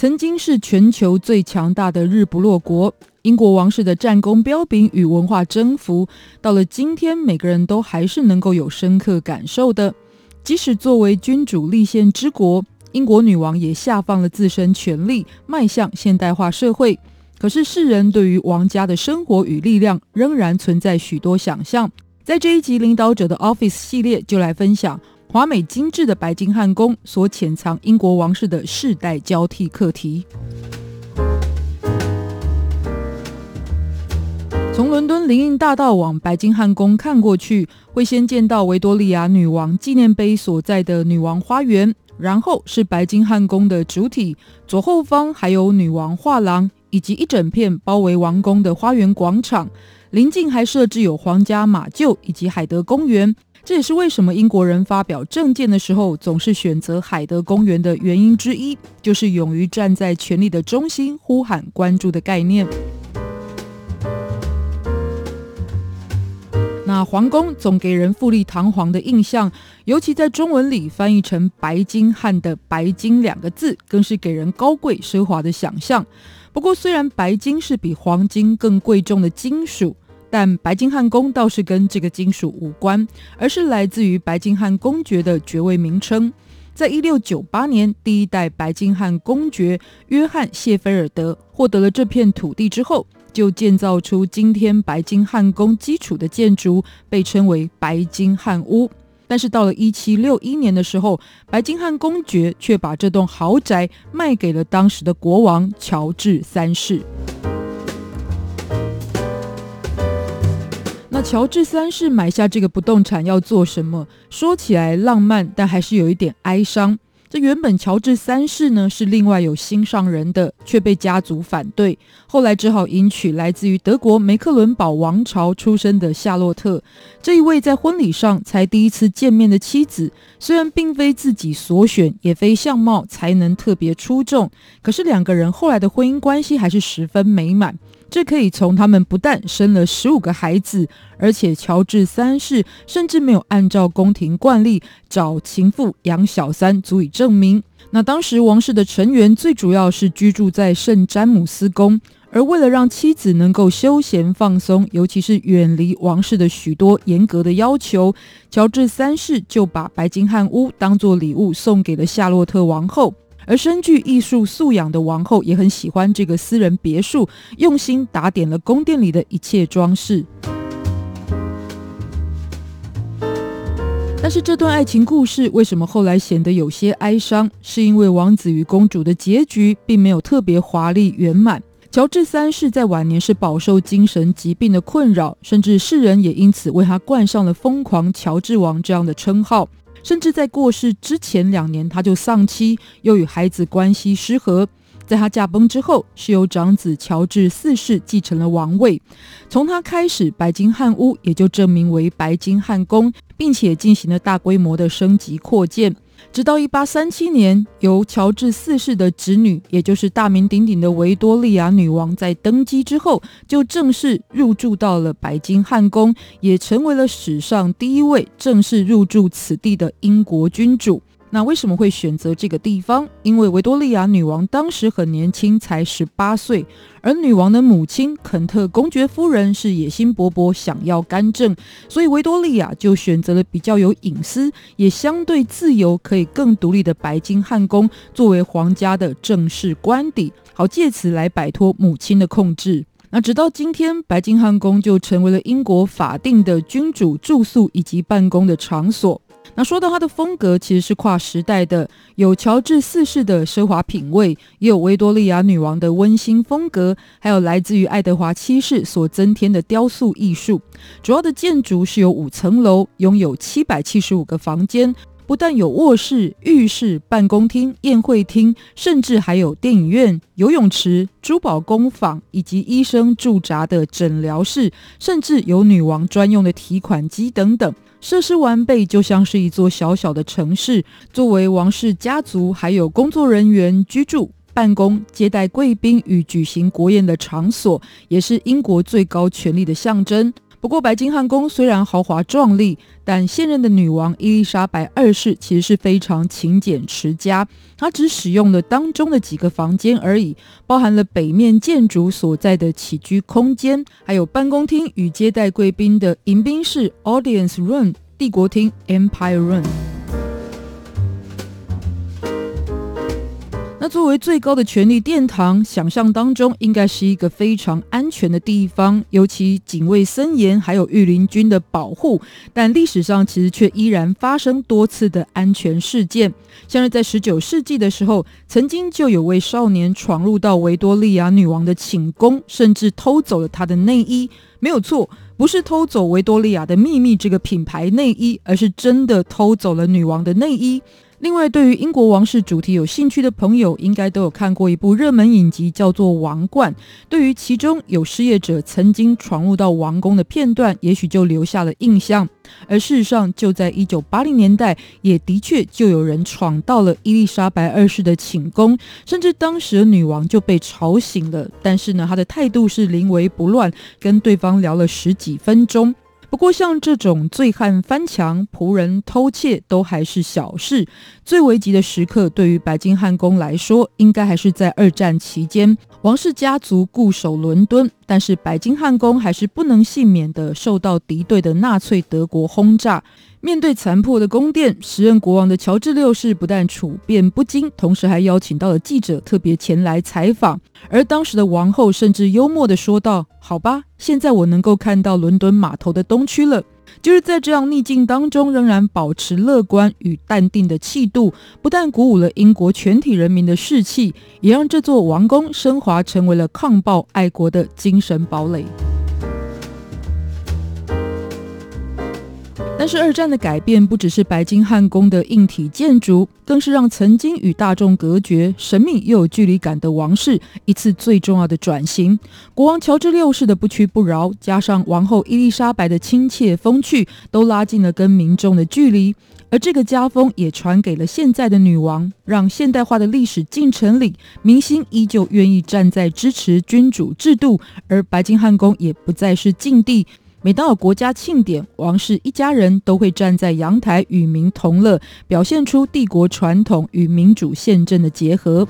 曾经是全球最强大的日不落国，英国王室的战功彪炳与文化征服，到了今天，每个人都还是能够有深刻感受的。即使作为君主立宪之国，英国女王也下放了自身权力，迈向现代化社会。可是世人对于王家的生活与力量，仍然存在许多想象。在这一集《领导者的 Office》系列，就来分享。华美精致的白金汉宫所潜藏英国王室的世代交替课题。从伦敦林荫大道往白金汉宫看过去，会先见到维多利亚女王纪念碑所在的女王花园，然后是白金汉宫的主体，左后方还有女王画廊以及一整片包围王宫的花园广场，邻近还设置有皇家马厩以及海德公园。这也是为什么英国人发表政见的时候总是选择海德公园的原因之一，就是勇于站在权力的中心，呼喊关注的概念。那皇宫总给人富丽堂皇的印象，尤其在中文里翻译成“白金汉”的“白金”两个字，更是给人高贵奢华的想象。不过，虽然白金是比黄金更贵重的金属。但白金汉宫倒是跟这个金属无关，而是来自于白金汉公爵的爵位名称。在一六九八年，第一代白金汉公爵约翰谢菲尔德获得了这片土地之后，就建造出今天白金汉宫基础的建筑，被称为白金汉屋。但是到了一七六一年的时候，白金汉公爵却把这栋豪宅卖给了当时的国王乔治三世。乔治三世买下这个不动产要做什么？说起来浪漫，但还是有一点哀伤。这原本乔治三世呢是另外有心上人的，却被家族反对，后来只好迎娶来自于德国梅克伦堡王朝出身的夏洛特。这一位在婚礼上才第一次见面的妻子，虽然并非自己所选，也非相貌才能特别出众，可是两个人后来的婚姻关系还是十分美满。这可以从他们不但生了十五个孩子，而且乔治三世甚至没有按照宫廷惯例找情妇养小三，足以证明。那当时王室的成员最主要是居住在圣詹姆斯宫，而为了让妻子能够休闲放松，尤其是远离王室的许多严格的要求，乔治三世就把白金汉屋当做礼物送给了夏洛特王后。而身具艺术素养的王后也很喜欢这个私人别墅，用心打点了宫殿里的一切装饰。但是这段爱情故事为什么后来显得有些哀伤？是因为王子与公主的结局并没有特别华丽圆满。乔治三世在晚年是饱受精神疾病的困扰，甚至世人也因此为他冠上了“疯狂乔治王”这样的称号。甚至在过世之前两年，他就丧妻，又与孩子关系失和。在他驾崩之后，是由长子乔治四世继承了王位。从他开始，白金汉屋也就证明为白金汉宫，并且进行了大规模的升级扩建。直到一八三七年，由乔治四世的侄女，也就是大名鼎鼎的维多利亚女王，在登基之后，就正式入住到了白金汉宫，也成为了史上第一位正式入住此地的英国君主。那为什么会选择这个地方？因为维多利亚女王当时很年轻，才十八岁，而女王的母亲肯特公爵夫人是野心勃勃，想要干政，所以维多利亚就选择了比较有隐私，也相对自由，可以更独立的白金汉宫作为皇家的正式官邸，好借此来摆脱母亲的控制。那直到今天，白金汉宫就成为了英国法定的君主住宿以及办公的场所。那说到他的风格，其实是跨时代的，有乔治四世的奢华品味，也有维多利亚女王的温馨风格，还有来自于爱德华七世所增添的雕塑艺术。主要的建筑是有五层楼，拥有七百七十五个房间。不但有卧室、浴室、办公厅、宴会厅，甚至还有电影院、游泳池、珠宝工坊以及医生驻扎的诊疗室，甚至有女王专用的提款机等等。设施完备，就像是一座小小的城市，作为王室家族还有工作人员居住、办公、接待贵宾与举行国宴的场所，也是英国最高权力的象征。不过，白金汉宫虽然豪华壮丽，但现任的女王伊丽莎白二世其实是非常勤俭持家，她只使用了当中的几个房间而已，包含了北面建筑所在的起居空间，还有办公厅与接待贵宾的迎宾室 （Audience Room）、帝国厅 （Empire Room）。作为最高的权力殿堂，想象当中应该是一个非常安全的地方，尤其警卫森严，还有御林军的保护。但历史上其实却依然发生多次的安全事件，像是在十九世纪的时候，曾经就有位少年闯入到维多利亚女王的寝宫，甚至偷走了她的内衣。没有错，不是偷走维多利亚的秘密这个品牌内衣，而是真的偷走了女王的内衣。另外，对于英国王室主题有兴趣的朋友，应该都有看过一部热门影集，叫做《王冠》。对于其中有失业者曾经闯入到王宫的片段，也许就留下了印象。而事实上，就在一九八零年代，也的确就有人闯到了伊丽莎白二世的寝宫，甚至当时的女王就被吵醒了。但是呢，她的态度是临危不乱，跟对方聊了十几分钟。不过，像这种醉汉翻墙、仆人偷窃都还是小事。最危急的时刻，对于白金汉宫来说，应该还是在二战期间，王室家族固守伦敦，但是白金汉宫还是不能幸免的受到敌对的纳粹德国轰炸。面对残破的宫殿，时任国王的乔治六世不但处变不惊，同时还邀请到了记者特别前来采访。而当时的王后甚至幽默地说道：“好吧，现在我能够看到伦敦码头的东区了。”就是在这样逆境当中，仍然保持乐观与淡定的气度，不但鼓舞了英国全体人民的士气，也让这座王宫升华成为了抗暴爱国的精神堡垒。但是二战的改变不只是白金汉宫的硬体建筑，更是让曾经与大众隔绝、神秘又有距离感的王室一次最重要的转型。国王乔治六世的不屈不挠，加上王后伊丽莎白的亲切风趣，都拉近了跟民众的距离。而这个家风也传给了现在的女王，让现代化的历史进程里，民心依旧愿意站在支持君主制度，而白金汉宫也不再是禁地。每当有国家庆典，王室一家人都会站在阳台与民同乐，表现出帝国传统与民主宪政的结合。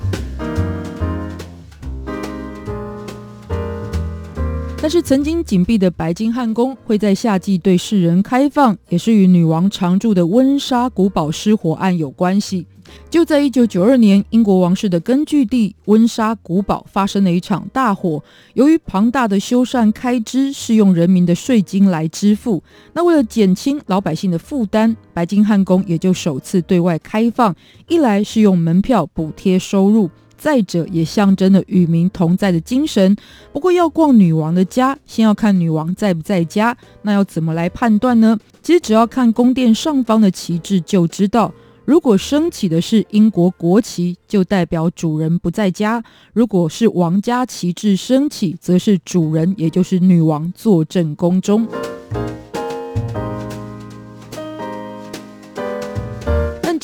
但是，曾经紧闭的白金汉宫会在夏季对世人开放，也是与女王常驻的温莎古堡失火案有关系。就在一九九二年，英国王室的根据地温莎古堡发生了一场大火。由于庞大的修缮开支是用人民的税金来支付，那为了减轻老百姓的负担，白金汉宫也就首次对外开放。一来是用门票补贴收入，再者也象征了与民同在的精神。不过要逛女王的家，先要看女王在不在家。那要怎么来判断呢？其实只要看宫殿上方的旗帜就知道。如果升起的是英国国旗，就代表主人不在家；如果是王家旗帜升起，则是主人，也就是女王坐镇宫中。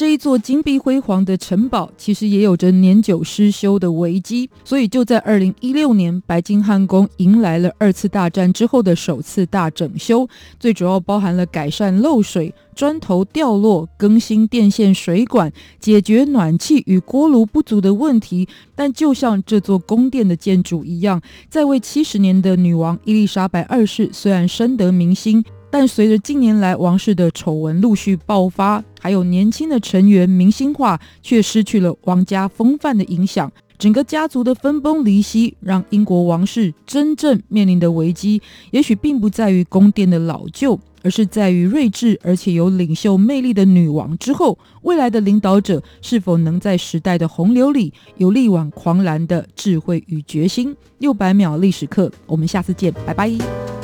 一座金碧辉煌的城堡，其实也有着年久失修的危机。所以就在二零一六年，白金汉宫迎来了二次大战之后的首次大整修，最主要包含了改善漏水。砖头掉落，更新电线水管，解决暖气与锅炉不足的问题。但就像这座宫殿的建筑一样，在位七十年的女王伊丽莎白二世虽然深得民心，但随着近年来王室的丑闻陆续爆发，还有年轻的成员明星化，却失去了王家风范的影响。整个家族的分崩离析，让英国王室真正面临的危机，也许并不在于宫殿的老旧，而是在于睿智而且有领袖魅力的女王之后，未来的领导者是否能在时代的洪流里有力挽狂澜的智慧与决心。六百秒历史课，我们下次见，拜拜。